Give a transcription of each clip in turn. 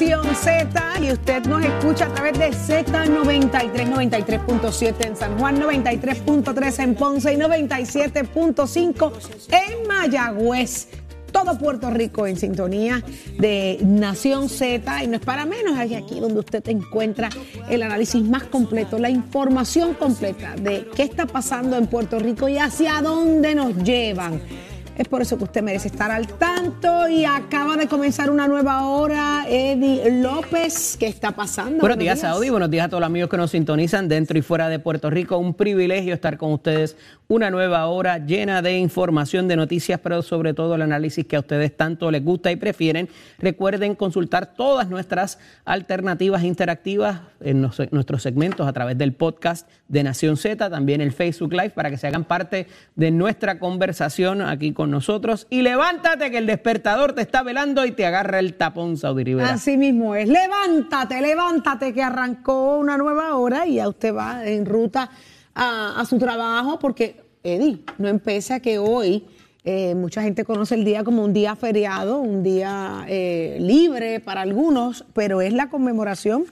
Nación Z y usted nos escucha a través de Z93, 93.7 en San Juan, 93.3 en Ponce y 97.5 en Mayagüez. Todo Puerto Rico en sintonía de Nación Z y no es para menos, es aquí donde usted encuentra el análisis más completo, la información completa de qué está pasando en Puerto Rico y hacia dónde nos llevan. Es por eso que usted merece estar al tanto y acaba de comenzar una nueva hora. Eddie López, ¿qué está pasando? Buenos días, Saudi. Buenos días a todos los amigos que nos sintonizan dentro y fuera de Puerto Rico. Un privilegio estar con ustedes. Una nueva hora llena de información, de noticias, pero sobre todo el análisis que a ustedes tanto les gusta y prefieren. Recuerden consultar todas nuestras alternativas interactivas en nos- nuestros segmentos a través del podcast de Nación Z, también el Facebook Live, para que se hagan parte de nuestra conversación aquí con nosotros. Y levántate que el despertador te está velando y te agarra el tapón, Saudi. Así mismo es. Levántate, levántate, que arrancó una nueva hora y ya usted va en ruta a, a su trabajo porque, Eddie, no empieza que hoy eh, mucha gente conoce el día como un día feriado, un día eh, libre para algunos, pero es la conmemoración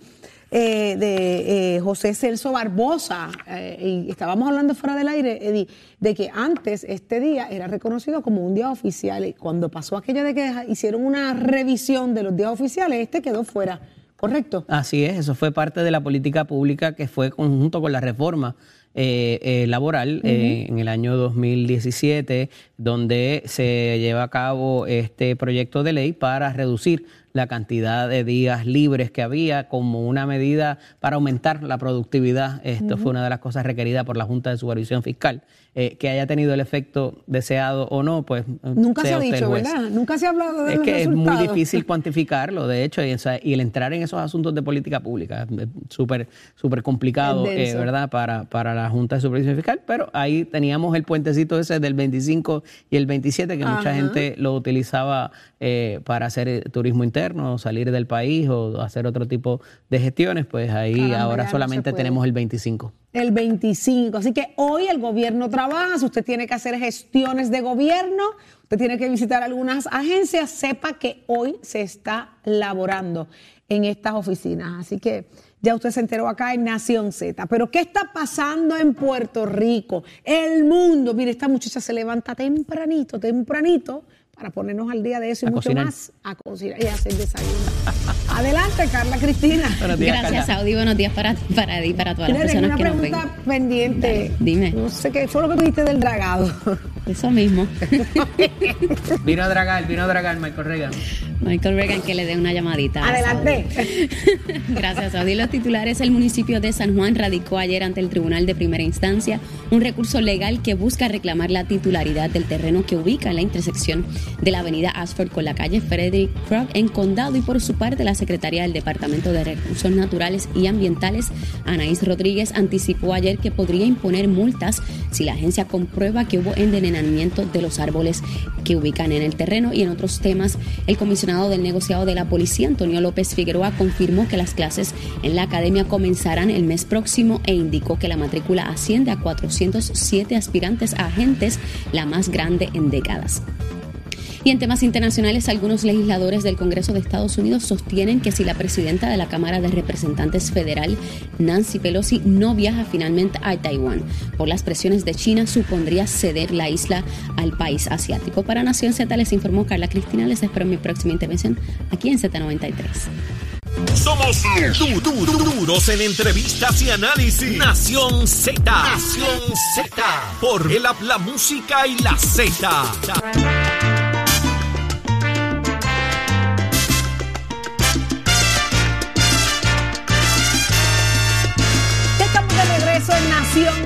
eh, de eh, José Celso Barbosa. eh, y estábamos hablando fuera del aire, Eddie, de que antes este día era reconocido como un día oficial. Y cuando pasó aquello de que hicieron una revisión de los días oficiales, este quedó fuera. ¿Correcto? Así es, eso fue parte de la política pública que fue conjunto con la reforma eh, eh, laboral eh, en el año 2017, donde se lleva a cabo este proyecto de ley para reducir la cantidad de días libres que había como una medida para aumentar la productividad. Esto fue una de las cosas requeridas por la Junta de Supervisión Fiscal. Eh, que haya tenido el efecto deseado o no, pues Nunca se ha usted dicho, juez. ¿verdad? Nunca se ha hablado de Es los que es muy difícil cuantificarlo, de hecho, y, o sea, y el entrar en esos asuntos de política pública es súper súper complicado, Es eh. ¿verdad? Para, para la Junta de Supervisión Fiscal, pero ahí teníamos el puentecito ese del 25 y el 27, que mucha gente lo utilizaba eh, para hacer eh, turismo interno, o salir del país o hacer otro tipo de gestiones, pues ahí Caramba, ahora solamente tenemos el 25. El 25. Así que hoy el gobierno trabaja, si usted tiene que hacer gestiones de gobierno, usted tiene que visitar algunas agencias, sepa que hoy se está laborando en estas oficinas. Así que ya usted se enteró acá en Nación Z. Pero ¿qué está pasando en Puerto Rico? El mundo. Mire, esta muchacha se levanta tempranito, tempranito, para ponernos al día de eso y A mucho cocinar. más, a cocinar y a hacer desayuno. Adelante, Carla Cristina. Buenos días, Gracias, Carla. Saudi. Buenos días para, para ti y para todas las personas una que nos ven. pregunta pendiente. Dale, dime. No sé qué fue lo que tú dijiste del dragado. Eso mismo. Vino a dragar, vino a dragar Michael Reagan. Michael Reagan que le dé una llamadita. Adelante. Saudi. Gracias, Saudi. Los titulares, el municipio de San Juan radicó ayer ante el Tribunal de Primera Instancia un recurso legal que busca reclamar la titularidad del terreno que ubica en la intersección de la avenida Ashford con la calle Frederick Crook en Condado y por su parte la secretaria del Departamento de Recursos Naturales y Ambientales, Anaís Rodríguez, anticipó ayer que podría imponer multas si la agencia comprueba que hubo envenenamiento de los árboles que ubican en el terreno y en otros temas, el comisionado del negociado de la policía, Antonio López Figueroa, confirmó que las clases en la academia comenzarán el mes próximo e indicó que la matrícula asciende a 407 aspirantes a agentes, la más grande en décadas. Y en temas internacionales, algunos legisladores del Congreso de Estados Unidos sostienen que si la presidenta de la Cámara de Representantes Federal, Nancy Pelosi, no viaja finalmente a Taiwán por las presiones de China, supondría ceder la isla al país asiático. Para Nación Z les informó Carla Cristina. Les espero mi próxima intervención aquí en Z93. Somos du- duros en entrevistas y análisis. Nación Z. Nación Z. Por el app, la música y la Z.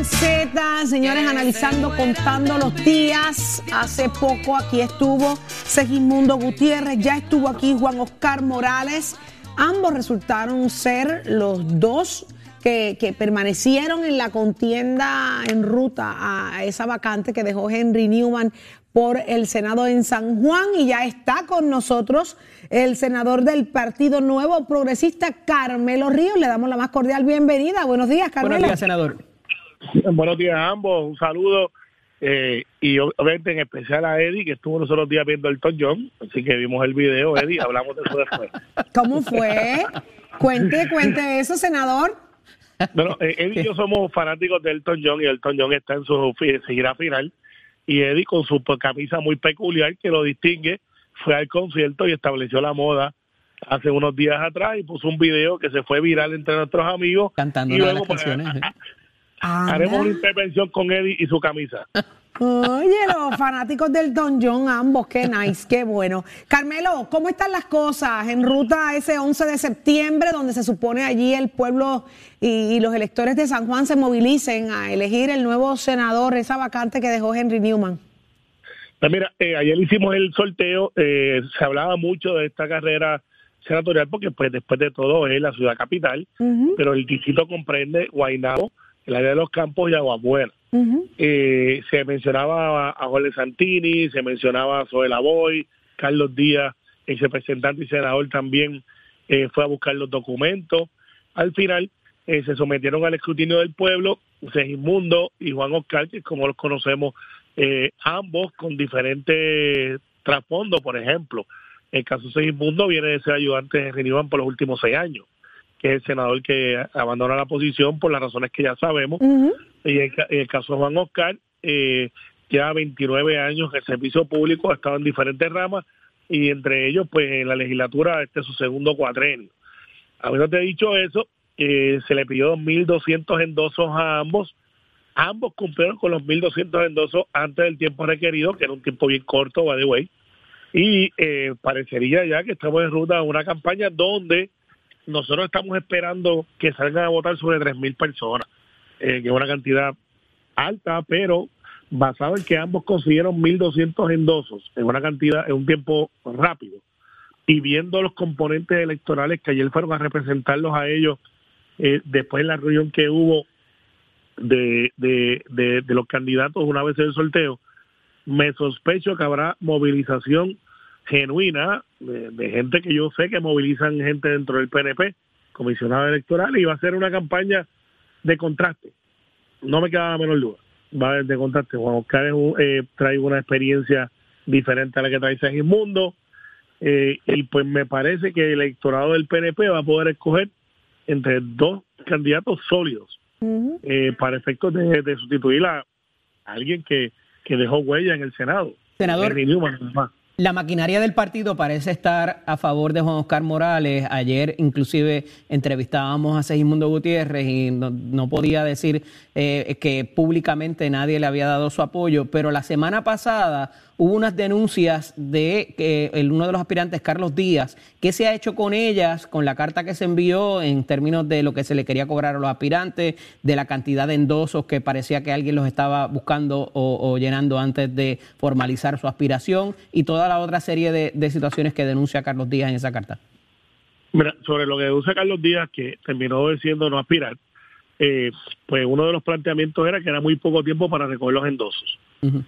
Z, señores, analizando, contando los días. Hace poco aquí estuvo Segismundo Gutiérrez, ya estuvo aquí Juan Oscar Morales. Ambos resultaron ser los dos que, que, permanecieron en la contienda en ruta a esa vacante que dejó Henry Newman por el Senado en San Juan y ya está con nosotros el senador del Partido Nuevo Progresista, Carmelo Ríos. Le damos la más cordial bienvenida. Buenos días, Carmelo. Buenos días, senador. Buenos días a ambos, un saludo eh, y obviamente en especial a Eddie, que estuvo los otros días viendo el Tom John, así que vimos el video, Eddie, hablamos de eso después. ¿Cómo fue? Cuente, cuente eso, senador. Bueno, eh, Eddie y yo somos fanáticos de Elton John y Elton John está en su gira final y Eddie con su camisa muy peculiar que lo distingue fue al concierto y estableció la moda hace unos días atrás y puso un video que se fue viral entre nuestros amigos cantando las pues, canciones. ¿eh? Haremos una intervención con Eddie y su camisa. Oye, los fanáticos del Don John, ambos, qué nice, qué bueno. Carmelo, ¿cómo están las cosas en ruta a ese 11 de septiembre, donde se supone allí el pueblo y, los electores de San Juan se movilicen a elegir el nuevo senador, esa vacante que dejó Henry Newman? Pues mira, eh, ayer hicimos el sorteo, eh, se hablaba mucho de esta carrera senatorial porque pues después de todo es la ciudad capital, pero el distrito comprende Guaynabo, el área de los campos y Aguabuena. eh, se mencionaba a Jorge Santini, se mencionaba a Zoe Boy, Carlos Díaz, el representante y senador también eh, fue a buscar los documentos. Al final eh, se sometieron al escrutinio del pueblo, Segismundo y Juan Oscar, que como los conocemos, ambos con diferentes trasfondos, por ejemplo. El caso Segismundo viene de ser ayudante de Reniván por los últimos seis años que es el senador que abandona la posición por las razones que ya sabemos. Y en, el caso de Juan Oscar, eh, ya 29 años en el servicio público, ha estado en diferentes ramas y entre ellos, pues en la legislatura, este es su segundo cuatrenio. Habiéndote dicho eso, eh, se le pidió 2.200 endosos a ambos. Ambos cumplieron con los 1.200 endosos antes del tiempo requerido, que era un tiempo bien corto, by the way. Y eh, parecería ya que estamos en ruta a una campaña donde nosotros estamos esperando que salgan a votar sobre 3.000 personas, eh, que es una cantidad alta, pero basado en que ambos consiguieron 1.200 endosos en una cantidad, en un tiempo rápido, y viendo los componentes electorales que ayer fueron a representarlos a ellos eh, después de la reunión que hubo de, de, de, de los candidatos una vez el sorteo, me sospecho que habrá movilización genuina de, gente que yo sé que movilizan gente dentro del PNP, comisionado electoral, y va a ser una campaña de contraste. No me queda la menor duda. Va de contraste. Juan Oscar eh, trae una experiencia diferente a la que trae Segismundo, eh, y pues me parece que el electorado del PNP va a poder escoger entre dos candidatos sólidos eh, para efectos de, sustituir a alguien que, que dejó huella en el Senado. Senador, la maquinaria del partido parece estar a favor de Juan Oscar Morales. Ayer inclusive entrevistábamos a Segismundo Gutiérrez y no, podía decir eh, que públicamente nadie le había dado su apoyo, pero la semana pasada hubo unas denuncias de que uno de los aspirantes, Carlos Díaz, ¿qué se ha hecho con ellas, con la carta que se envió en términos de lo que se le quería cobrar a los aspirantes, de la cantidad de endosos que parecía que alguien los estaba buscando o, llenando antes de formalizar su aspiración y toda la otra serie de, situaciones que denuncia Carlos Díaz en esa carta? Mira, sobre lo que denuncia Carlos Díaz, que terminó diciendo no aspirar, eh, pues uno de los planteamientos era que era muy poco tiempo para recoger los endosos.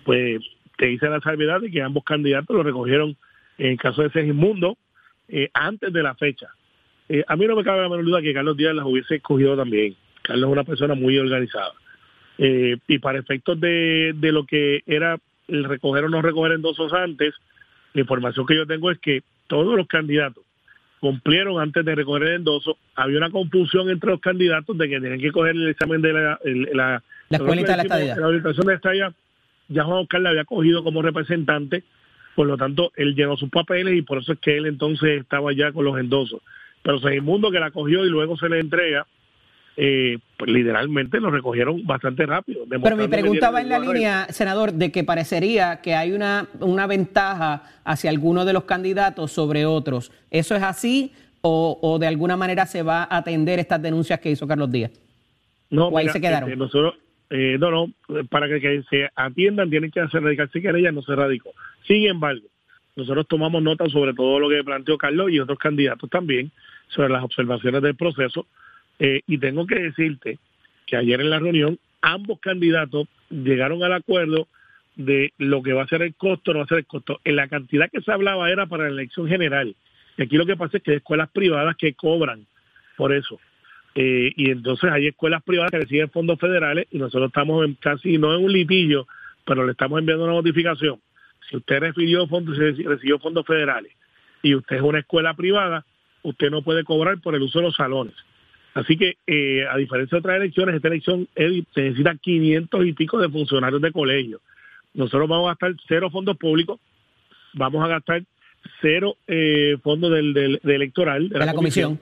Pues te hice la salvedad de que ambos candidatos lo recogieron en el caso de Segismundo eh, antes de la fecha. Eh, a mí no me cabe la menor duda que Carlos Díaz las hubiese escogido también. Carlos es una persona muy organizada. Eh, y para efectos de, de lo que era el recoger o no recoger endosos antes, la información que yo tengo es que todos los candidatos cumplieron antes de recoger el endoso. Había una confusión entre los candidatos de que tenían que coger el examen de la... la, la, de la estadía. La orientación de estadía ya Juan Oscar la había cogido como representante, por lo tanto, él llenó sus papeles y por eso es que él entonces estaba ya con los endosos. Pero Segimundo que la cogió y luego se le entrega, eh, pues literalmente lo recogieron bastante rápido. Pero mi pregunta va en la línea, senador, de que parecería que hay una, una ventaja hacia algunos de los candidatos sobre otros. ¿Eso es así o, o de alguna manera se va a atender estas denuncias que hizo Carlos Díaz? No, ¿O ahí se quedaron? Este, nosotros, eh, no, no, para que, se atiendan tienen que hacer radicarse ella no se radicó. Sin embargo, nosotros tomamos nota sobre todo lo que planteó Carlos y otros candidatos también, sobre las observaciones del proceso, eh, y tengo que decirte que ayer en la reunión ambos candidatos llegaron al acuerdo de lo que va a ser el costo, no va a ser el costo. En la cantidad que se hablaba era para la elección general. Y aquí lo que pasa es que hay escuelas privadas que cobran por eso. Eh, y entonces hay escuelas privadas que reciben fondos federales y nosotros estamos en casi, no en un litillo, pero le estamos enviando una notificación. Si usted recibió fondos, recibió fondos federales y usted es una escuela privada, usted no puede cobrar por el uso de los salones. Así que, eh, a diferencia de otras elecciones, esta elección se necesita 500 y pico de funcionarios de colegio. Nosotros vamos a gastar cero fondos públicos, vamos a gastar cero eh, fondos del, electoral. De, la, comisión.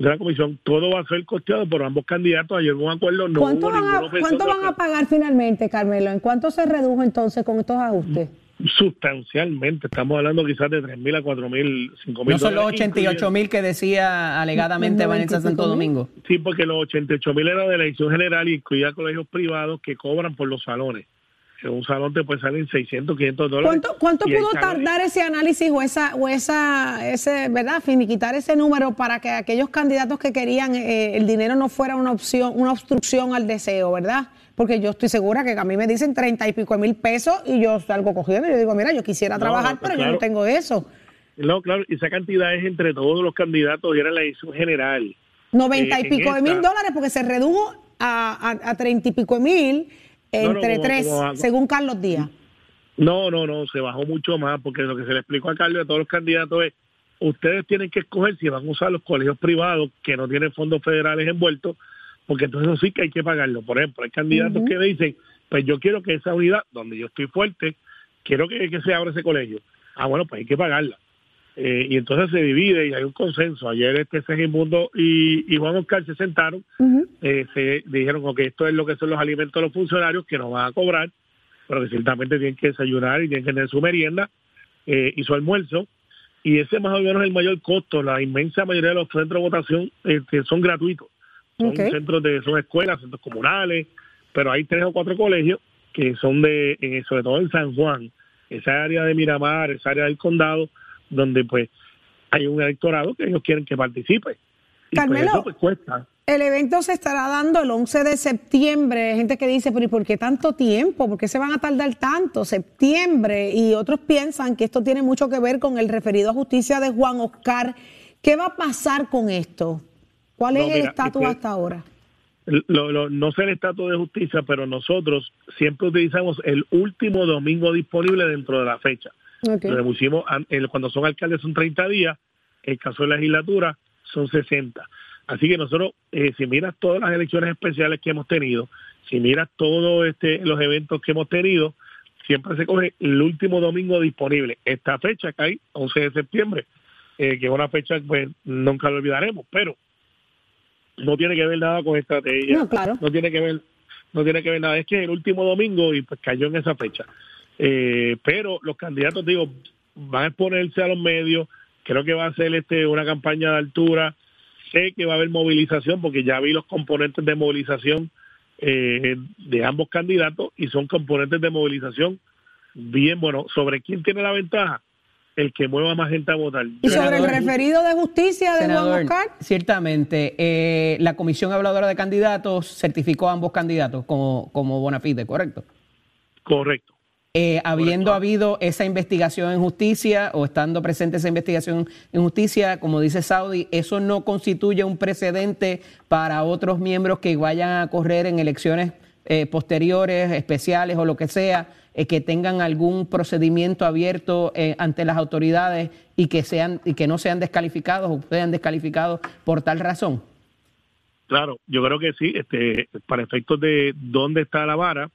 De la comisión. Todo va a ser costeado por ambos candidatos. Ayer hubo un acuerdo. No ¿Cuánto, van a, ¿cuánto van a pagar finalmente, Carmelo? ¿En cuánto se redujo entonces con estos ajustes? sustancialmente. Estamos hablando quizás de 3.000 a 4.000, 5.000 No son los 88.000 que decía alegadamente Vanessa Santo Domingo. Sí, porque los 88.000 eran de la elección general y incluía colegios privados que cobran por los salones. En un salón te puede salir 600, 500 dólares. ¿Cuánto, cuánto pudo tardar ese análisis o esa, o esa, ese, verdad, finiquitar ese número para que aquellos candidatos que querían eh, el dinero no fuera una opción, una obstrucción al deseo, verdad? porque yo estoy segura que a mí me dicen treinta y pico de mil pesos y yo salgo cogiendo y yo digo, mira, yo quisiera trabajar, pero yo no tengo eso. No, claro, esa cantidad es entre todos los candidatos y era la elección general. Noventa y eh, pico de mil dólares porque se redujo a treinta y pico de mil entre tres, según Carlos Díaz. No, no, no, se bajó mucho más porque lo que se le explicó a Carlos y a todos los candidatos es, ustedes tienen que escoger si van a usar los colegios privados que no tienen fondos federales envueltos porque entonces sí que hay que pagarlo. Por ejemplo, hay candidatos que dicen, pues yo quiero que esa unidad donde yo estoy fuerte, quiero que, se abra ese colegio. Ah, bueno, pues hay que pagarla. Eh, y entonces se divide y hay un consenso. Ayer este Segimundo y, y Juan Oscar se sentaron, eh, se dijeron que esto es lo que son los alimentos de los funcionarios que nos van a cobrar, pero que ciertamente tienen que desayunar y tienen que tener su merienda eh, y su almuerzo. Y ese más o menos es el mayor costo. La inmensa mayoría de los centros de votación son gratuitos. Son centros de, son escuelas, centros comunales, pero hay tres o cuatro colegios que son de, sobre todo en San Juan, esa área de Miramar, esa área del condado, donde pues hay un electorado que ellos quieren que participe. Y pues, Carmelo, pues, cuesta. El evento se estará dando el 11 de septiembre. Hay gente que dice, pero ¿y por qué tanto tiempo? ¿Por qué se van a tardar tanto? Septiembre. Y otros piensan que esto tiene mucho que ver con el referido a justicia de Juan Oscar. ¿Qué va a pasar con esto? ¿Cuál es el estatus este, hasta ahora? no sé el estatus de justicia, pero nosotros siempre utilizamos el último domingo disponible dentro de la fecha. Cuando son alcaldes son 30 días, el caso de la legislatura son 60. Así que nosotros, eh, si miras todas las elecciones especiales que hemos tenido, si miras todos este, los eventos que hemos tenido, siempre se coge el último domingo disponible. Esta fecha que hay, 11 de septiembre, eh, que es una fecha que pues, nunca lo olvidaremos, pero no tiene que ver nada con estrategia. No, claro. No tiene que ver, no tiene que ver nada. Es que el último domingo y pues cayó en esa fecha. Eh, pero los candidatos, digo, van a exponerse a los medios. Creo que va a ser este una campaña de altura. Sé que va a haber movilización porque ya vi los componentes de movilización eh, de ambos candidatos y son componentes de movilización bien bueno. ¿Sobre quién tiene la ventaja? el que mueva más gente a votar. ¿Y sobre el referido de justicia de Juan Oscar? Ciertamente, eh, la Comisión Habladora de Candidatos certificó a ambos candidatos como, como bona fide, ¿correcto? Correcto. Eh, habiendo habido esa investigación en justicia o estando presente esa investigación en justicia, como dice Saudi, eso no constituye un precedente para otros miembros que vayan a correr en elecciones eh, posteriores, especiales o lo que sea, eh, que tengan algún procedimiento abierto eh, ante las autoridades y que sean y que no sean descalificados o sean descalificados por tal razón? Claro, yo creo que sí, este, para efectos de dónde está la vara,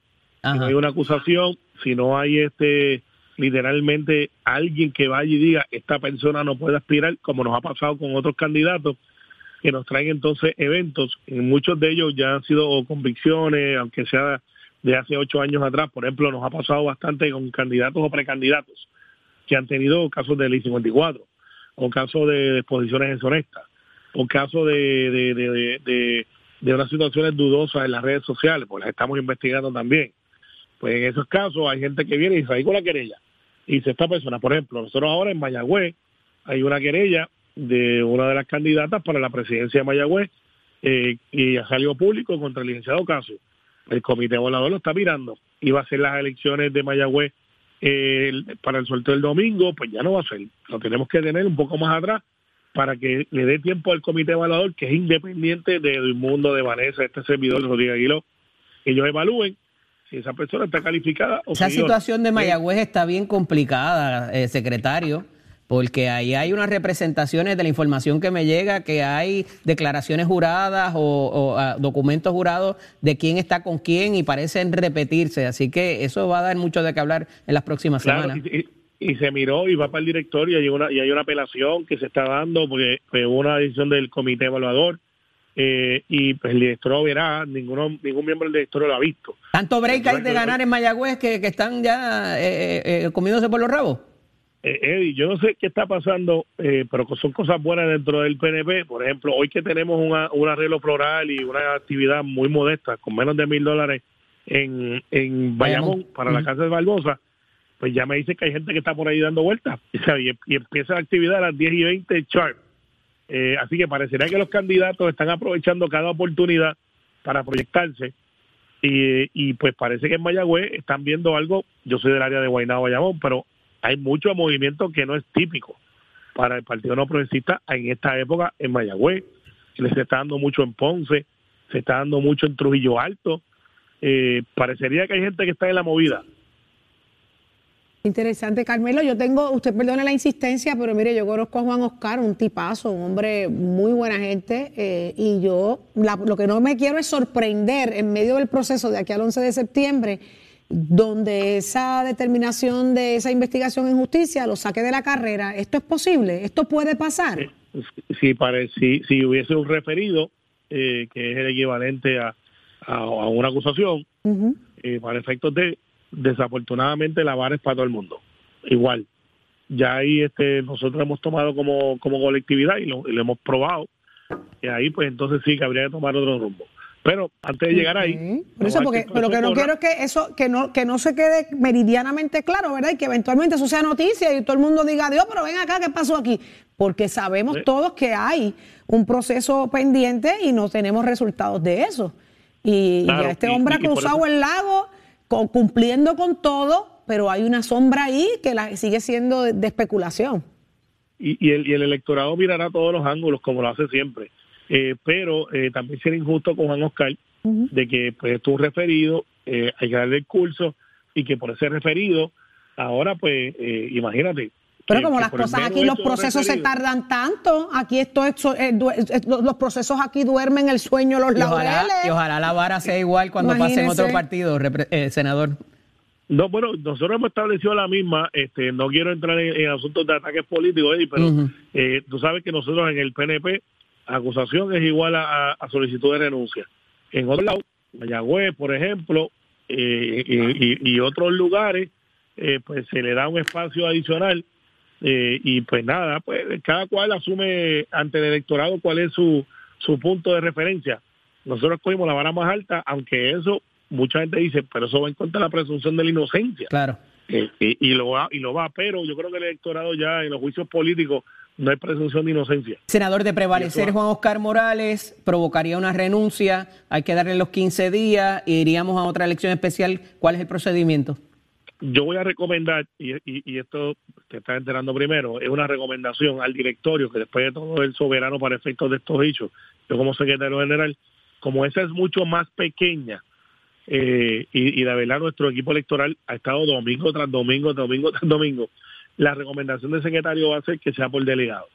si no hay una acusación, si no hay este literalmente alguien que vaya y diga esta persona no puede aspirar, como nos ha pasado con otros candidatos que nos traen entonces eventos, en muchos de ellos ya han sido convicciones, aunque sea de hace ocho años atrás. Por ejemplo, nos ha pasado bastante con candidatos o precandidatos que han tenido casos de ley 54 o casos de exposiciones deshonestas o casos de, de, de unas situaciones dudosas en las redes sociales, pues las estamos investigando también. Pues en esos casos hay gente que viene y se con la querella. Y dice esta persona, por ejemplo, nosotros ahora en Mayagüez hay una querella de una de las candidatas para la presidencia de Mayagüez eh, y ya salió público contra el licenciado Caso. El comité volador lo está mirando. Iba a ser las elecciones de Mayagüez eh, para el sorteo del domingo, pues ya no va a ser. Lo tenemos que tener un poco más atrás para que le dé tiempo al comité evaluador, que es independiente del mundo de Vanessa, este servidor Rodríguez Aguiló, que ellos evalúen si esa persona está calificada. O esa situación de Mayagüez está bien complicada, eh, secretario porque ahí hay unas representaciones de la información que me llega, que hay declaraciones juradas o, ah, documentos jurados de quién está con quién y parecen repetirse, así que eso va a dar mucho de qué hablar en las próximas semanas. Y, se miró y va para el directorio y hay una, y hay una apelación que se está dando porque fue una decisión del comité evaluador eh, y pues el director verá, ninguno, ningún miembro del directorio lo ha visto. ¿Tanto break hay de ganar en Mayagüez que, están ya eh, eh, comiéndose por los rabos? Eh, Eddie, yo no sé qué está pasando, eh, pero son cosas buenas dentro del PNP. Por ejemplo, hoy que tenemos un arreglo floral y una actividad muy modesta, con menos de mil dólares en, en Bayamón, para la casa de Barbosa, pues ya me dice que hay gente que está por ahí dando vueltas y, empieza la actividad a las 10 y 20 sharp. Eh, así que parecería que los candidatos están aprovechando cada oportunidad para proyectarse. Y, y pues parece que en Mayagüez están viendo algo. Yo soy del área de Guaynabo, Bayamón, pero hay mucho movimiento que no es típico para el Partido No Progresista en esta época en Mayagüez. Se está dando mucho en Ponce, se está dando mucho en Trujillo Alto. Eh, parecería que hay gente que está en la movida. Interesante, Carmelo. Yo tengo, usted perdone la insistencia, pero mire, yo conozco a Juan Oscar, un tipazo, un hombre muy buena gente, eh, y yo lo que no me quiero es sorprender en medio del proceso de aquí al 11 de septiembre donde esa determinación de esa investigación en justicia lo saque de la carrera. ¿Esto es posible? ¿Esto puede pasar? Si, si, si hubiese un referido, eh, que es el equivalente a, a, una acusación, eh, para efectos de, desafortunadamente, la vara es para todo el mundo. Igual. Ya ahí este, nosotros hemos tomado como, como colectividad y lo, y lo hemos probado. Y ahí, pues entonces sí que habría que tomar otro rumbo. Pero antes de llegar ahí. eso, porque, lo que no quiero es que eso, que no, que no se quede meridianamente claro, ¿verdad? Y que eventualmente eso sea noticia y todo el mundo diga, Dios, pero ven acá, ¿qué pasó aquí? Porque sabemos todos que hay un proceso pendiente y no tenemos resultados de eso. Y, este hombre ha cruzado el lago cumpliendo con todo, pero hay una sombra ahí que la, sigue siendo de, especulación. Y, el, y el electorado mirará todos los ángulos, como lo hace siempre. Eh, pero eh, también sería injusto con Juan Oscar de que pues tú referido, eh, hay que darle el curso y que por ese referido, ahora pues eh, imagínate. Pero como las cosas aquí, los procesos se tardan tanto, aquí esto, los procesos aquí duermen el sueño los laureles. Y ojalá la vara sea igual cuando pase en otro partido, senador. No, bueno, nosotros hemos establecido la misma, este, no quiero entrar en, asuntos de ataques políticos, pero tú sabes que nosotros en el PNP acusación es igual a, solicitud de renuncia. En otro lado, Mayagüez, por ejemplo, eh, y, otros lugares, eh, pues se le da un espacio adicional eh, y pues nada, pues cada cual asume ante el electorado cuál es su, su punto de referencia. Nosotros cogimos la vara más alta, aunque eso, mucha gente dice, pero eso va en contra de la presunción de la inocencia. Claro. y, lo va, y lo va, pero yo creo que el electorado ya en los juicios políticos no hay presunción de inocencia. Senador, de prevalecer Juan Oscar Morales, provocaría una renuncia, hay que darle los 15 días iríamos a otra elección especial. ¿Cuál es el procedimiento? Yo voy a recomendar, y, y, esto te está enterando primero, es una recomendación al directorio que después de todo el soberano para efectos de estos hechos, yo como secretario general, como esa es mucho más pequeña, eh, y, y de verdad nuestro equipo electoral ha estado domingo tras domingo, domingo tras domingo, la recomendación del secretario va a ser que sea por delegado.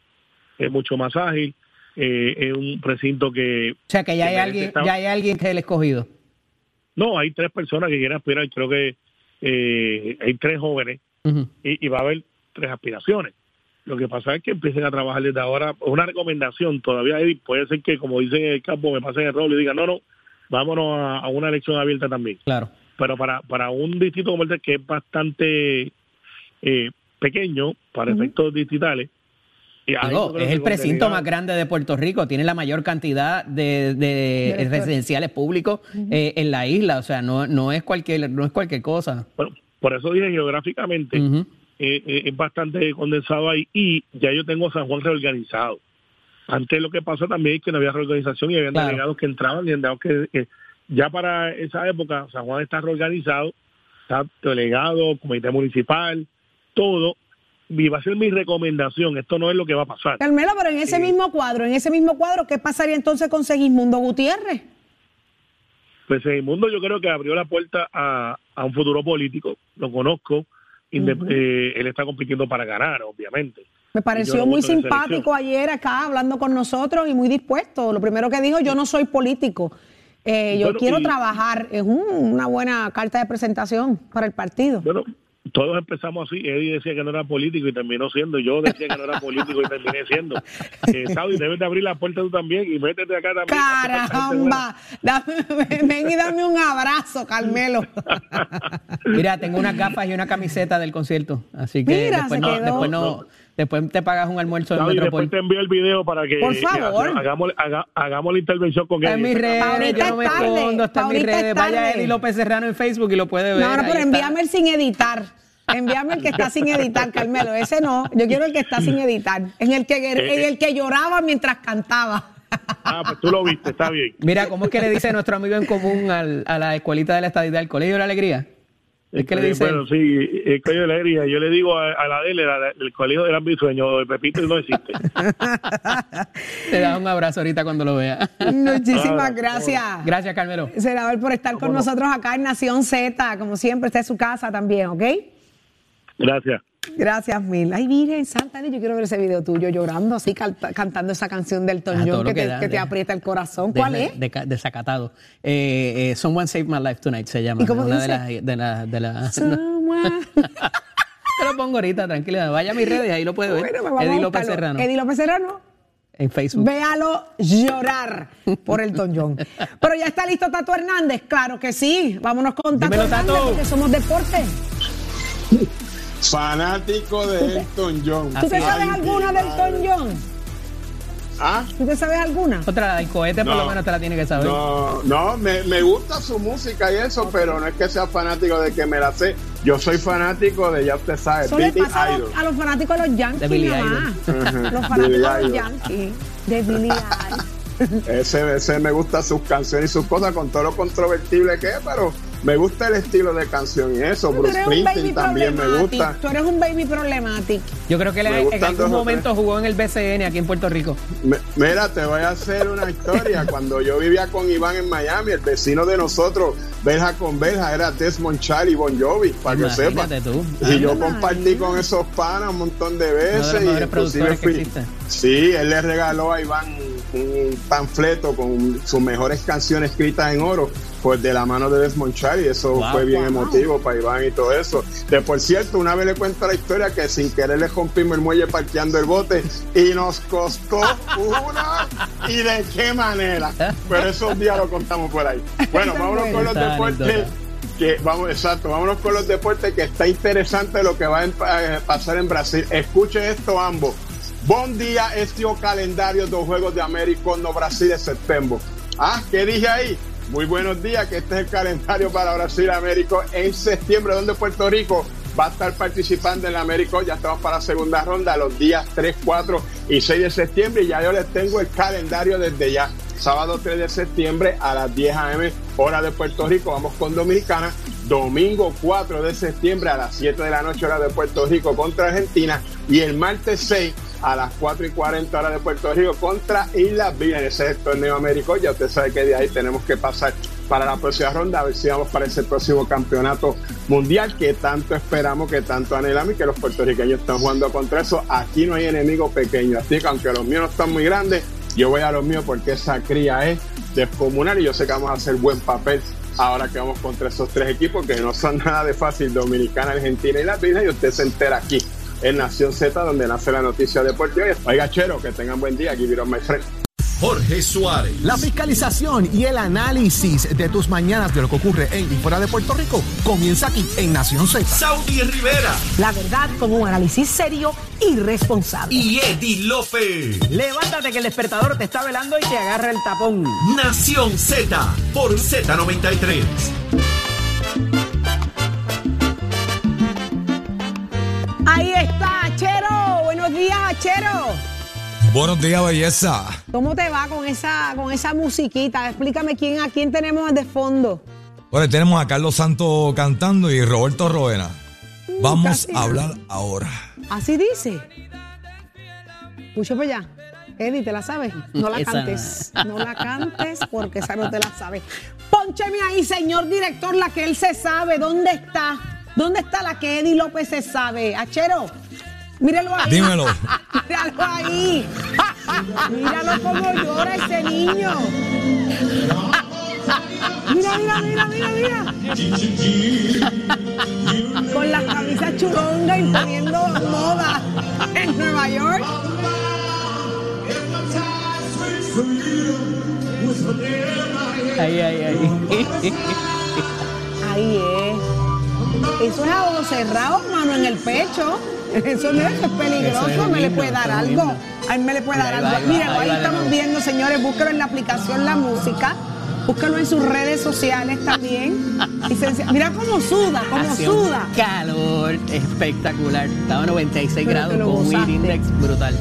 Es mucho más ágil, eh, es un precinto que... O sea, que ya, hay, alguien, ya hay alguien que es el escogido. No, hay tres personas que quieren aspirar, creo que eh, hay tres jóvenes y, va a haber tres aspiraciones. Lo que pasa es que empiecen a trabajar desde ahora. Una recomendación, todavía puede ser que, como dicen en el campo, me pasen el rol y digan, no, no, vámonos a, una elección abierta también. Claro. Pero para, para un distrito como este que es bastante eh, pequeño para efectos es el precinto más grande de Puerto Rico, tiene la mayor cantidad de, residenciales públicos eh, en la isla, o sea, no, no, es, cualquier, no es cualquier cosa. Bueno, por eso dije geográficamente, eh, eh, es bastante condensado ahí. Y ya yo tengo San Juan reorganizado. Antes lo que pasó también es que no había reorganización y había delegados que entraban y delegados que ya para esa época San Juan está reorganizado, está delegado, comité municipal, todo, va a ser mi recomendación. Esto no es lo que va a pasar. Carmelo, pero en ese mismo cuadro, en ese mismo cuadro, ¿qué pasaría entonces con Segismundo Gutiérrez? Pues Segismundo yo creo que abrió la puerta a, un futuro político, lo conozco, eh, él está compitiendo para ganar, obviamente. Me pareció muy simpático ayer acá hablando con nosotros y muy dispuesto. Lo primero que dijo, yo no soy político. Eh, yo quiero trabajar. Es una buena carta de presentación para el partido. Bueno, todos empezamos así. Eddie decía que no era político y terminó siendo. Yo decía que no era político y terminé siendo. Eh, Saudi, debes de abrir la puerta tú también y métete acá también. Caramba. ven y dame un abrazo, Carmelo. Mira, tengo unas gafas y una camiseta del concierto. Así que después, no, después no Después te pagas un almuerzo en Metropol. Después te envío el video para que, Por favor. hagamos, hagamos la intervención con él. En mis redes, yo no me escondo, está en mis redes. Vaya Eddie López Serrano en Facebook y lo puede ver. No, no, pero envíame el sin editar. Envíame el que está sin editar, Carmelo. Ese no. Yo quiero el que está sin editar. En el que, en eh, el que lloraba mientras cantaba. Ah, pues tú lo viste, está bien. Mira, ¿cómo es que le dice nuestro amigo en común al, a la escuelita de la estadidad, al Colegio de la Alegría? Es que le dice. Bueno, sí, el colegio de la alegría. Yo le digo a, la de él, el colegio de mi sueño, de Pepito no existe. Te da un abrazo ahorita cuando lo vea. Muchísimas gracias. Gracias, Carmelo. Senador, por estar con nosotros acá en Nación Z. Como siempre, está en su casa también, ¿ok? Gracias. Gracias mil. Ay, Virgen Santa, yo quiero ver ese video tuyo llorando así, cantando esa canción del Toñón que, te, aprieta el corazón. ¿Cuál es? desacatado. Eh, eh, Someone Saved My Life Tonight se llama. ¿Y cómo una dice? de las... De la, te lo pongo ahorita, tranquila. Vaya a mis redes, ahí lo puede ver. Eddie López Serrano. Eddie López Serrano. En Facebook. Véalo llorar por el Toñón. Pero ya está listo Tato Hernández. Claro que sí. Vámonos con Tato Hernández porque somos deporte. Fanático de Elton John. ¿Tú te sabes alguna de Elton John? ¿Ah? ¿Tú te sabes alguna? Otra, la del cohete por lo menos te la tiene que saber. No, no, me, me gusta su música y eso, pero no es que sea fanático de que me la sé. Yo soy fanático de, ya usted sabe, Billy Idol. A, los, fanáticos de los Yankees de Billy Idol. Los fanáticos de los Yankees, de Billy Idol. ese, ese me gusta sus canciones y sus cosas con todo lo controvertible que es, pero me gusta el estilo de canción y eso. Bruce Springsteen también me gusta. Tú eres un baby problemático. Yo creo que en algún momento jugó en el BCN aquí en Puerto Rico. mira, te voy a hacer una historia. Cuando yo vivía con Iván en Miami, el vecino de nosotros, Belja con Belja, era Desmond Charlie Bon Jovi, para que sepas. Y yo compartí con esos panas un montón de veces. y Sí, él le regaló a Iván un panfleto con sus mejores canciones escritas en oro pues de la mano de Desmond y eso fue bien emotivo para Iván y todo eso. De por cierto, una vez le cuento la historia que sin querer le rompimos el muelle parqueando el bote y nos costó una y de qué manera. Pero esos días lo contamos por ahí. Bueno, vámonos con los deportes. Que, vamos, exacto, vámonos con los deportes que está interesante lo que va a eh, pasar en Brasil. Escuchen esto ambos. Buen día este calendario dos Juegos de América no Brasil de septiembre. Ah, ¿qué dije ahí? Muy buenos días, que este es el calendario para Brasil América en septiembre, donde Puerto Rico va a estar participando en la América. Ya estamos para la segunda ronda, los días 3, 4 y 6 de septiembre. Y ya yo les tengo el calendario desde ya. Sábado 3 de septiembre a las 10 a.m. hora de Puerto Rico. Vamos con Dominicana. Domingo 4 de septiembre a las 7 de la noche hora de Puerto Rico contra Argentina. Y el martes 6 a las 4 y 40 horas de Puerto Rico contra Islas Vírgenes. Ese es el torneo Américo. Ya usted sabe que de ahí tenemos que pasar para la próxima ronda, a ver si vamos para ese próximo campeonato mundial que tanto esperamos, que tanto anhelamos y que los puertorriqueños están jugando contra eso. Aquí no hay enemigo pequeño, así que aunque los míos no están muy grandes, yo voy a los míos porque esa cría es descomunal y yo sé que vamos a hacer buen papel ahora que vamos contra esos tres equipos que no son nada de fácil, Dominicana, Argentina y Latina, y usted se entera aquí en Nación Z, donde nace la noticia deportiva. Oiga, chero, que tengan buen día. Aquí vieron my friend. Jorge Suárez. La fiscalización y el análisis de tus mañanas de lo que ocurre en y fuera de Puerto Rico comienza aquí en Nación Z. Saudi Rivera. La verdad con un análisis serio y responsable. Y Eddie López. Levántate que el despertador te está velando y te agarra el tapón. Nación Z por Z93. Ahí días, Achero. Buenos días, belleza. ¿Cómo te va con esa, con esa musiquita? Explícame quién, a quién tenemos de fondo. Bueno, tenemos a Carlos Santos cantando y Roberto Roena. Vamos casi a hablar ahora. Así dice. Pucho para allá. Eddie, ¿te la sabes? No la Esa. cantes. No la cantes porque esa no te la sabes. Póncheme ahí, señor director, la que él se sabe. ¿Dónde está? ¿Dónde está la que Eddie López se sabe? Achero, míralo ahí. Dímelo. Míralo ahí. Míralo cómo llora ese niño. Mira, mira, mira, mira, mira. Con la camisa chulonga imponiendo moda en Nueva York. Ay, ay, ay. Ahí es. Eso es a ojos cerrados, mano en el pecho. Eso no es, eso es peligroso, Eso es me le puede dar algo. A mí me le puede dar algo. Mira, ahí estamos viendo, señores, búsquelo en la aplicación La Música. Búsquelo en sus redes sociales también. Licencia- Mira cómo suda, cómo un suda. calor espectacular. Estaba a 96 Pero te grados con un heat index brutal.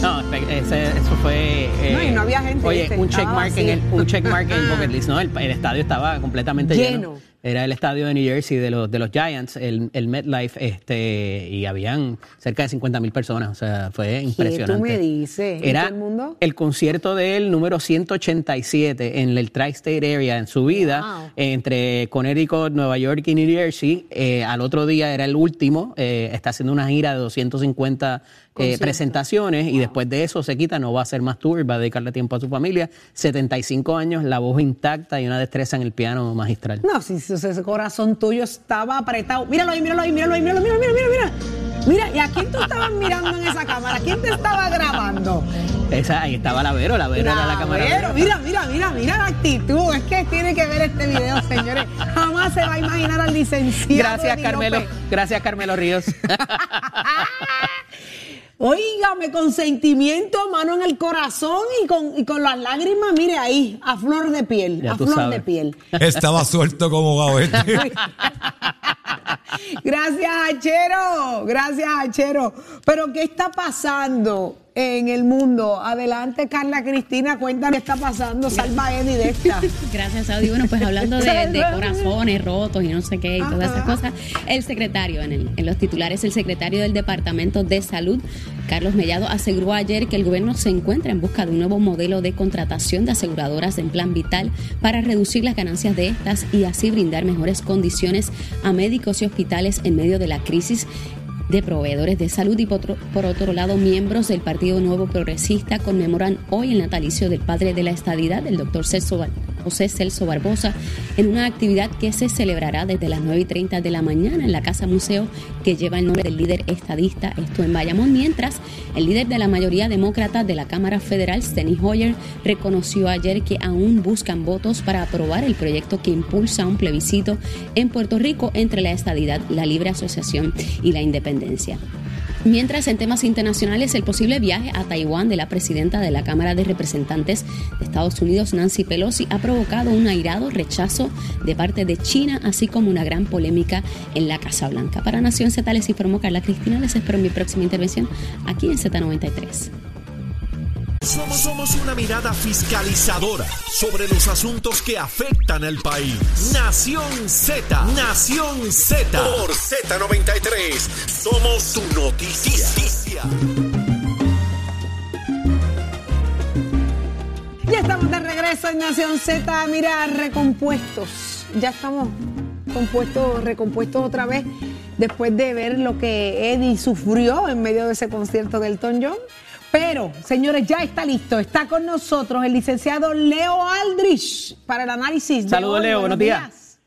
No, ese- eso fue. eh, No, y no había gente, Oye, un check Estaba mark en el, un check mark en el bucket list, ¿no? El, el estadio estaba completamente lleno. Lleno. Era el estadio de New Jersey de los, de los Giants, el, el MetLife, este, y habían cerca de 50 mil personas. O sea, fue impresionante. me dices? ¿Y Era todo el mundo? el concierto de él número 187 en el Tri-State Area en su vida, Wow. entre Connecticut, Nueva York y New Jersey. Eh, al otro día era el último. eh, está haciendo una gira de 250 eh, presentaciones y después de eso se quita, no va a hacer más tour, va a dedicarle tiempo a su familia. 75 años, la voz intacta y una destreza en el piano magistral. No, si si ese corazón tuyo estaba apretado. Míralo ahí, míralo ahí, míralo ahí, míralo, mira, mira, mira, mira. Mira, ¿y a quién tú estabas mirando en esa cámara? ¿Quién te estaba grabando? Esa, ahí estaba la Vero, la Vero era la cámara. Vero, mira, mira, mira, mira la actitud. Es que tiene que ver este video, señores. Jamás se va a imaginar al licenciado. Gracias, Carmelo. López. Gracias, Carmelo Ríos. Óigame, con sentimiento, mano en el corazón y con, y con las lágrimas, mire ahí, a flor de piel, Ya a flor sabes. de piel. Estaba suelto como gavete. Gracias, Achero. Gracias, Achero. Pero, ¿qué está pasando en el mundo? Adelante, Carla Cristina, cuéntame qué está pasando. Salva a Eddie de esta. Gracias, Saudi. Bueno, pues hablando de, de corazones rotos y no sé qué y todas esas cosas, el secretario, en, el- en los titulares, el secretario del Departamento de Salud, Carlos Mellado, aseguró ayer que el gobierno se encuentra en busca de un nuevo modelo de contratación de aseguradoras en plan vital para reducir las ganancias de estas y así brindar mejores condiciones a médicos y hospitales en medio de la crisis de proveedores de salud y por otro, lado miembros del Partido Nuevo Progresista conmemoran hoy el natalicio del padre de la estadidad, el doctor Celso, José Celso Barbosa, en una actividad que se celebrará desde las 9 y 30 de la mañana en la Casa Museo que lleva el nombre del líder estadista, esto en Bayamón, mientras el líder de la mayoría demócrata de la Cámara Federal, Steny Hoyer, reconoció ayer que aún buscan votos para aprobar el proyecto que impulsa un plebiscito en Puerto Rico entre la estadidad, la libre asociación y la independencia. Mientras en temas internacionales, el posible viaje a Taiwán de la presidenta de la Cámara de Representantes de Estados Unidos, Nancy Pelosi, ha provocado un airado rechazo de parte de China, así como una gran polémica en la Casa Blanca. Para Nación Z les informó Carla Cristina, les espero en mi próxima intervención aquí en Z93. Somos, somos una mirada fiscalizadora sobre los asuntos que afectan al país. Nación Z, Nación Z. Por Z93, somos su noticia. Ya estamos de regreso en Nación Z. Mira, recompuestos. Ya estamos compuestos, recompuestos otra vez después de ver lo que Eddie sufrió en medio de ese concierto del Elton John. Pero, señores, ya está listo. Está con nosotros el licenciado Leo Aldrich para el análisis. de Saludos. Leo. Buenos días.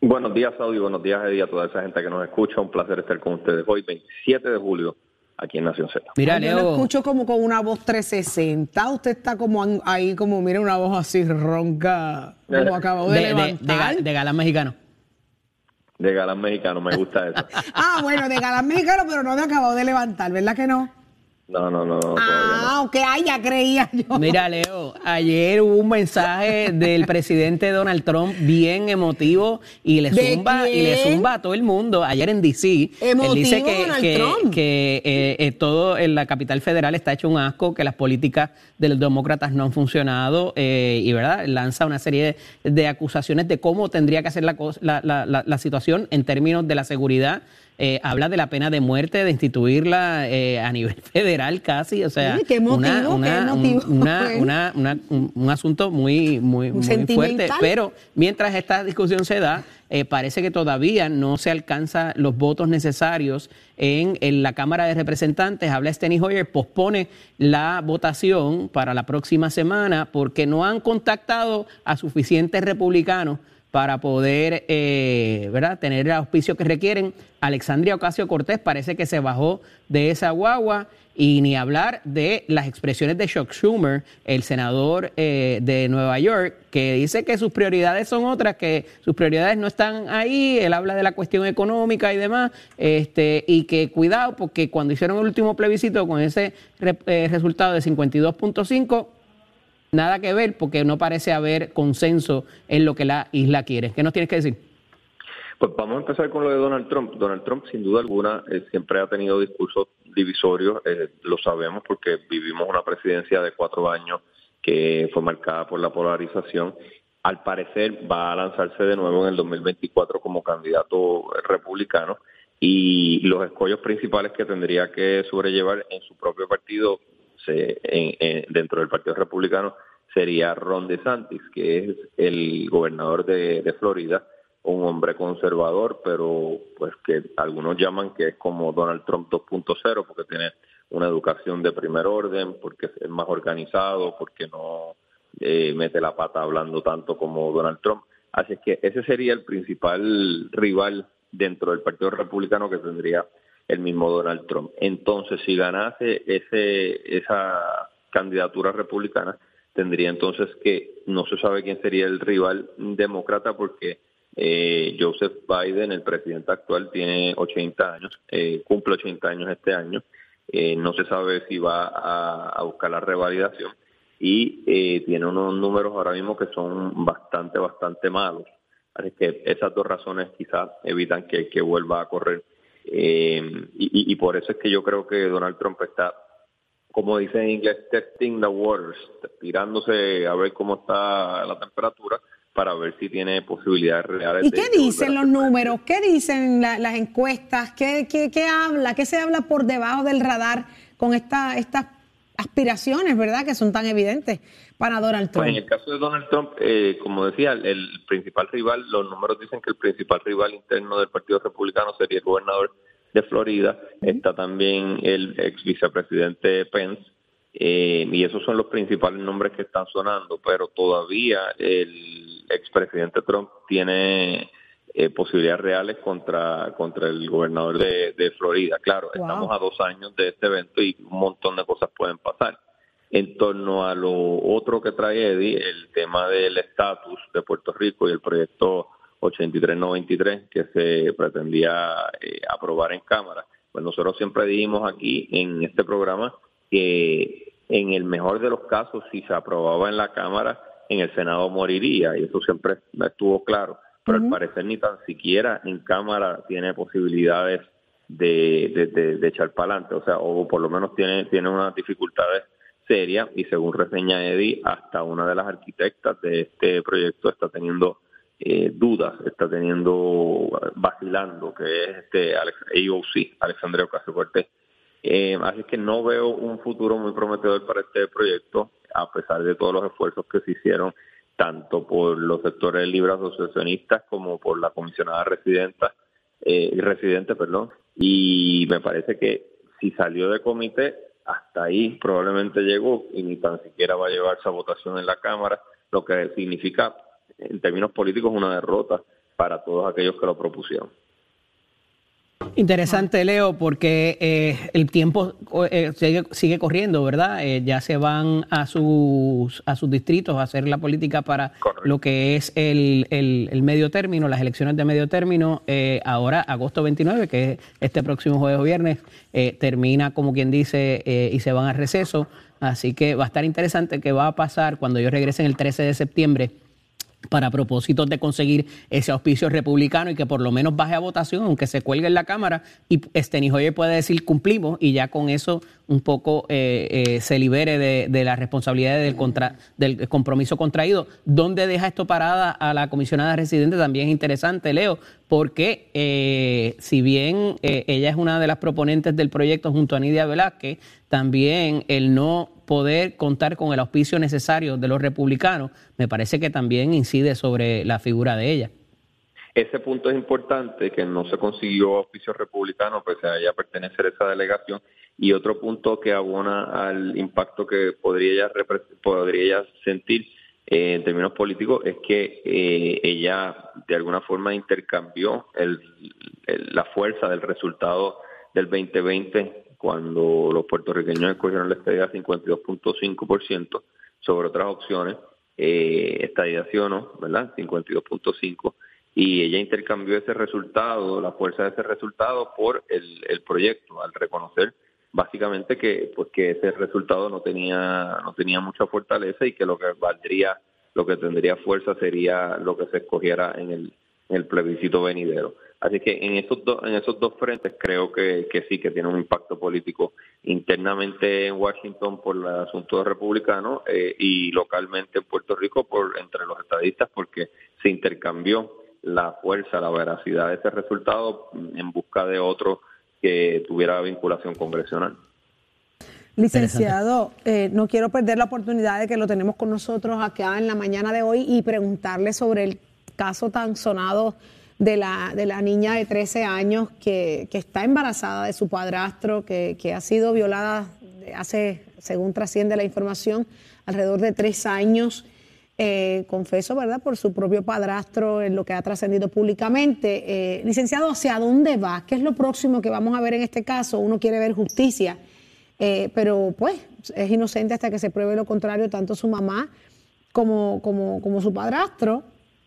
Buenos días, Saudi. Buenos días, Eddie, a toda esa gente que nos escucha. Un placer estar con ustedes hoy, 27 de julio, aquí en Nación Z. Mira, Yo lo escucho como con una voz 360. Usted está como ahí, como, mira, una voz así ronca, como acabó de, levantar. De, galán mexicano. De galán mexicano, me gusta eso. ah, bueno, de galán mexicano, pero no de acabado de levantar, ¿verdad que no? No, no, no. no ah, aunque ya creía yo. Mira, Leo, ayer hubo un mensaje del presidente Donald Trump bien emotivo y le zumba y le zumba a todo el mundo. Ayer en DC, él dice que, que, eh, eh, todo en la capital federal está hecho un asco, que las políticas de los demócratas no han funcionado eh, y, ¿verdad? Lanza una serie de, acusaciones de cómo tendría que ser la, la, la situación en términos de la seguridad eh, habla de la pena de muerte, de instituirla eh, a nivel federal casi, o sea, una, un asunto muy, muy, muy fuerte. Pero mientras esta discusión se da, eh, parece que todavía no se alcanzan los votos necesarios en, en, la Cámara de Representantes. Habla Steny Hoyer, pospone la votación para la próxima semana porque no han contactado a suficientes republicanos para poder eh, ¿verdad? tener el auspicio que requieren. Alexandria Ocasio Cortés parece que se bajó de esa guagua y ni hablar de las expresiones de Chuck Schumer, el senador eh, de Nueva York, que dice que sus prioridades son otras, que sus prioridades no están ahí, él habla de la cuestión económica y demás, este, y que cuidado, porque cuando hicieron el último plebiscito con ese eh, resultado de 52.5, nada que ver porque no parece haber consenso en lo que la isla quiere. ¿Qué nos tienes que decir? Pues vamos a empezar con lo de Donald Trump. Donald Trump, sin duda alguna, eh, siempre ha tenido discursos divisorios, eh, lo sabemos porque vivimos una presidencia de cuatro años que fue marcada por la polarización. Al parecer va a lanzarse de nuevo en el 2024 como candidato republicano y los escollos principales que tendría que sobrellevar en su propio partido dentro del Partido Republicano sería Ron DeSantis, que es el gobernador de, Florida, un hombre conservador, pero pues que algunos llaman que es como Donald Trump 2.0, porque tiene una educación de primer orden, porque es más organizado, porque no eh, mete la pata hablando tanto como Donald Trump. Así que ese sería el principal rival dentro del Partido Republicano que tendría el mismo Donald Trump. Entonces, si ganase ese, esa candidatura republicana, tendría entonces que no se sabe quién sería el rival demócrata porque eh, Joseph Biden, el presidente actual, tiene 80 años, eh, cumple 80 años este año, eh, no se sabe si va a, buscar la revalidación y tiene unos números ahora mismo que son bastante, bastante malos. Así que esas dos razones quizás evitan que vuelva a correr eh, y, por eso es que yo creo que Donald Trump está, como dice en inglés, testing the waters, tirándose a ver cómo está la temperatura para ver si tiene posibilidades reales. ¿Y qué dicen los números? ¿Qué dicen las encuestas? ¿Qué, ¿Qué, qué, habla? ¿Qué se habla por debajo del radar con esta, estas aspiraciones, verdad, que son tan evidentes para Donald Trump. Pues en el caso de Donald Trump, eh, como decía, el, principal rival, los números dicen que el principal rival interno del Partido Republicano sería el gobernador de Florida. Está también el ex vicepresidente Pence. Eh, y esos son los principales nombres que están sonando, pero todavía el expresidente Trump tiene eh, posibilidades reales contra, contra el gobernador de, Florida. Claro, estamos a dos años de este evento y un montón de cosas pueden pasar. En torno a lo otro que trae Eddie, el tema del estatus de Puerto Rico y el proyecto 8393 que se pretendía eh, aprobar en Cámara. Pues nosotros siempre dijimos aquí en este programa que en el mejor de los casos, si se aprobaba en la Cámara, en el Senado moriría, y eso siempre estuvo claro pero al parecer ni tan siquiera en cámara tiene posibilidades de, de, echar para adelante, o sea, o por lo menos tiene, tiene unas dificultades serias y según reseña Eddie, hasta una de las arquitectas de este proyecto está teniendo eh, dudas, está teniendo, vacilando, que es este Alex, AOC, Alexandria Ocasio Cortés. Eh, así que no veo un futuro muy prometedor para este proyecto, a pesar de todos los esfuerzos que se hicieron tanto por los sectores libres asociacionistas como por la comisionada residenta, eh, residente, perdón, y me parece que si salió de comité, hasta ahí probablemente llegó y ni tan siquiera va a llevarse a votación en la Cámara, lo que significa en términos políticos una derrota para todos aquellos que lo propusieron. Interesante, Leo, porque eh, el tiempo eh, sigue, corriendo, ¿verdad? Eh, ya se van a sus, a sus distritos a hacer la política para lo que es el, el, medio término, las elecciones de medio término. ahora, agosto 29, que es este próximo jueves o viernes, termina, como quien dice, y se van a receso. Así que va a estar interesante qué va a pasar cuando ellos regresen el 13 de septiembre para propósitos de conseguir ese auspicio republicano y que por lo menos baje a votación, aunque se cuelgue en la Cámara, y Stenihoyer puede decir cumplimos y ya con eso un poco eh, eh, se libere de, las responsabilidades del, del compromiso contraído. ¿Dónde deja esto parada a la comisionada residente? También es interesante, Leo, porque eh, si bien ella es una de las proponentes del proyecto junto a Nidia Velázquez, también el no poder contar con el auspicio necesario de los republicanos, me parece que también incide sobre la figura de ella. Ese punto es importante, que no se consiguió auspicio republicano, pues a ella pertenecer a esa delegación. Y otro punto que abona al impacto que podría ella, podría sentir eh, en términos políticos es que eh, ella de alguna forma intercambió la fuerza del resultado del 2020 cuando los puertorriqueños escogieron la estadía 52.5% sobre otras opciones, eh, estadía sí o no, ¿verdad? 52.5%, y ella intercambió ese resultado, la fuerza de ese resultado, por el, el proyecto, al reconocer básicamente que pues que ese resultado no tenía no tenía mucha fortaleza y que lo que valdría lo que tendría fuerza sería lo que se escogiera en el, en el plebiscito venidero Así que en esos dos, en esos dos frentes creo que, sí que tiene un impacto político internamente en Washington por el asunto republicano eh, y localmente en Puerto Rico por entre los estadistas porque se intercambió la fuerza, la veracidad de ese resultado en busca de otro que tuviera vinculación congresional. Licenciado, eh, no quiero perder la oportunidad de que lo tenemos con nosotros acá en la mañana de hoy y preguntarle sobre el caso tan sonado de la, de la niña de 13 años que, está embarazada de su padrastro, que, ha sido violada hace, según trasciende la información, alrededor de tres años. Eh, confeso, ¿verdad?, por su propio padrastro en lo que ha trascendido públicamente. Eh, licenciado, ¿hacia dónde va? ¿Qué es lo próximo que vamos a ver en este caso? Uno quiere ver justicia, eh, pero pues es inocente hasta que se pruebe lo contrario, tanto su mamá como, como, como su padrastro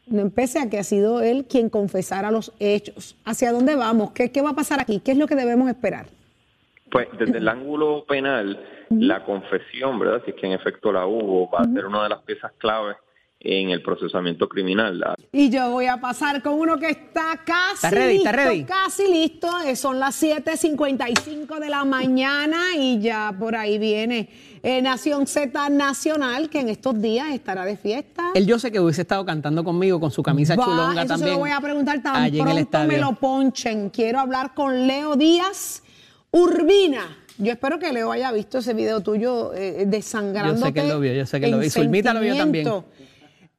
no empecé a que ha sido él quien confesara los hechos. ¿Hacia dónde vamos? ¿Qué, ¿Qué va a pasar aquí? ¿Qué es lo que debemos esperar? Pues desde el ángulo penal, la confesión, ¿verdad? Si es que en efecto la hubo, va a ser una de las piezas claves en el procesamiento criminal. Y yo voy a pasar con uno que está casi listo, casi listo. Eh, son las 7:55 de la mañana y ya por ahí viene eh, Nación Z Nacional, que en estos días estará de fiesta. Él yo sé que hubiese estado cantando conmigo con su camisa chulonga eso también. Se lo voy a preguntar tan pronto me lo ponchen. Quiero hablar con Leo Díaz Urbina. Yo espero que Leo haya visto ese video tuyo eh, desangrando. Yo sé que lo vio, yo sé que lo vio. Zulmita lo vio también.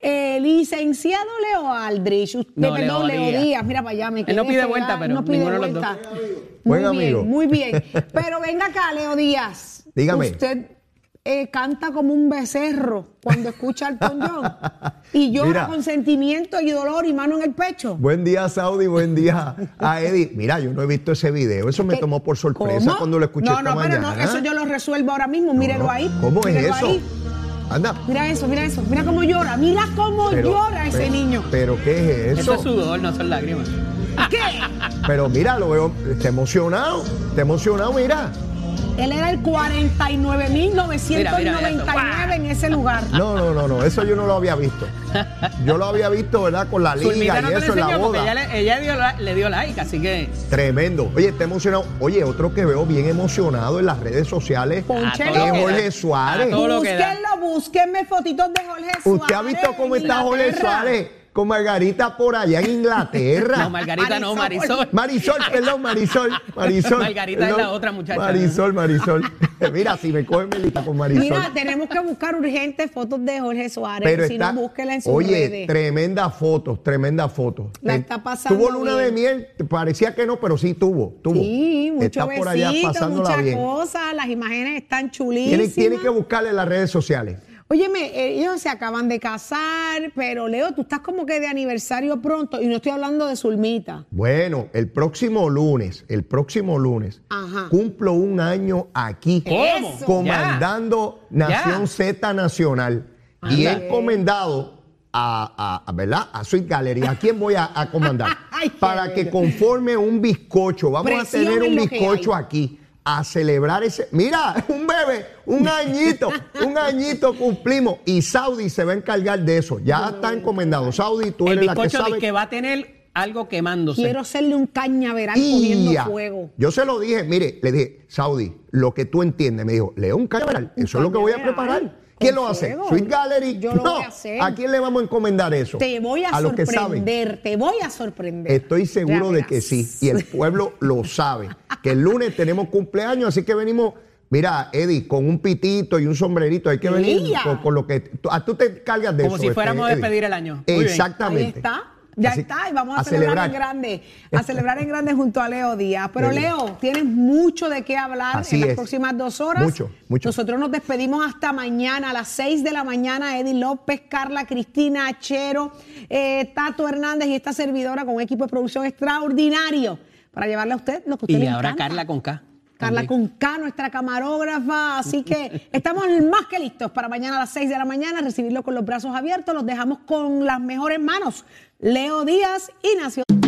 Eh, licenciado Leo Aldrich, usted, no, perdón, Leo, Díaz. mira para allá, me Él no pide vuelta, pero no pide vuelta. Muy bien, amigo. muy bien. Pero venga acá, Leo Díaz. Dígame. Usted eh, canta como un becerro cuando escucha al John y llora con sentimiento y dolor y mano en el pecho. Buen día, Saudi, buen día a Eddie. Mira, yo no he visto ese video, eso me tomó por sorpresa cuando lo escuché No, no, pero no, eso yo lo resuelvo ahora mismo, mírelo ahí. ¿Cómo es eso? Anda. Mira eso, mira eso, mira cómo llora, mira cómo llora ese niño. Pero ¿qué es eso? Eso es sudor, no son lágrimas. ¿Qué? Pero mira, lo veo, está emocionado, está emocionado, mira. Él era el 49.999 en ese lugar. No, no, no, no, eso yo no lo había visto. Yo lo había visto, ¿verdad? Con la liga y eso en la boda. Ella, ella le dio like, así que. Tremendo. Oye, está emocionado. Oye, otro que veo bien emocionado en las redes sociales Ponchelo. es Jorge Suárez. Búsquenlo, búsquenme fotitos de Jorge Suárez. ¿Usted ha visto cómo está Jorge Suárez? Con Margarita por allá en Inglaterra. No, Margarita no, Marisol. Marisol, perdón, Marisol. Marisol. Margarita es la otra muchacha. Marisol, Marisol. Mira, si me cogen melita con Marisol. Mira, tenemos que buscar urgentes fotos de Jorge Suárez. Pero si no, búsquela en sus oye, redes. tremendas fotos, tremendas fotos. La está pasando Tuvo luna de miel, parecía que no, pero sí tuvo, tuvo. Sí, mucho está por allá pasándola muchas cosas, las imágenes están chulísimas. Tiene, que buscarle en las redes sociales. Óyeme, eh, ellos se acaban de casar, pero Leo, tú estás como que de aniversario pronto y no estoy hablando de Zulmita. Bueno, el próximo lunes, el próximo lunes, cumplo un año aquí ¿Cómo? comandando Nación Z Nacional y he encomendado a, a, ¿verdad? a Sweet Gallery. ¿A quién voy a, comandar? Para que conforme un bizcocho. Vamos a tener un bizcocho aquí a celebrar ese. Mira, un bebé, un añito, un añito cumplimos. Y Saudi se va a encargar de eso. Ya está encomendado. Saudi, tú eres la que sabe. que va a tener algo quemándose. Quiero hacerle un cañaveral poniendo fuego. Yo se lo dije, mire, le dije, Saudi, lo que tú entiendes, me dijo, Leo, un cañaveral, eso es lo que voy a preparar. ¿Quién lo hace? ¿Sweet Gallery? Yo lo voy a hacer. ¿A quién le vamos a encomendar eso? Te voy a, sorprender, te voy a sorprender. Estoy seguro de que sí. Y el pueblo lo sabe. Que el lunes tenemos cumpleaños, así que venimos. Mira, Eddie, con un pitito y un sombrerito, hay que venir con, lo que. Tú, tú te cargas de eso. Como si fuéramos a despedir el año. Exactamente. Ahí está. Ya está, y vamos a, celebrar, en grande, a celebrar en grande junto a Leo Díaz. Pero Leo, tienes mucho de qué hablar en las próximas dos horas. Mucho, mucho. Nosotros nos despedimos hasta mañana, a las seis de la mañana, Eddie López, Carla, Cristina Achero, eh, Tato Hernández y esta servidora con un equipo de producción extraordinario para llevarle a usted lo que usted y ahora Carla con K. Carla con K, nuestra camarógrafa. Así que estamos más que listos para mañana a las 6 de la mañana recibirlo con los brazos abiertos. Los dejamos con las mejores manos. Leo Díaz y Nación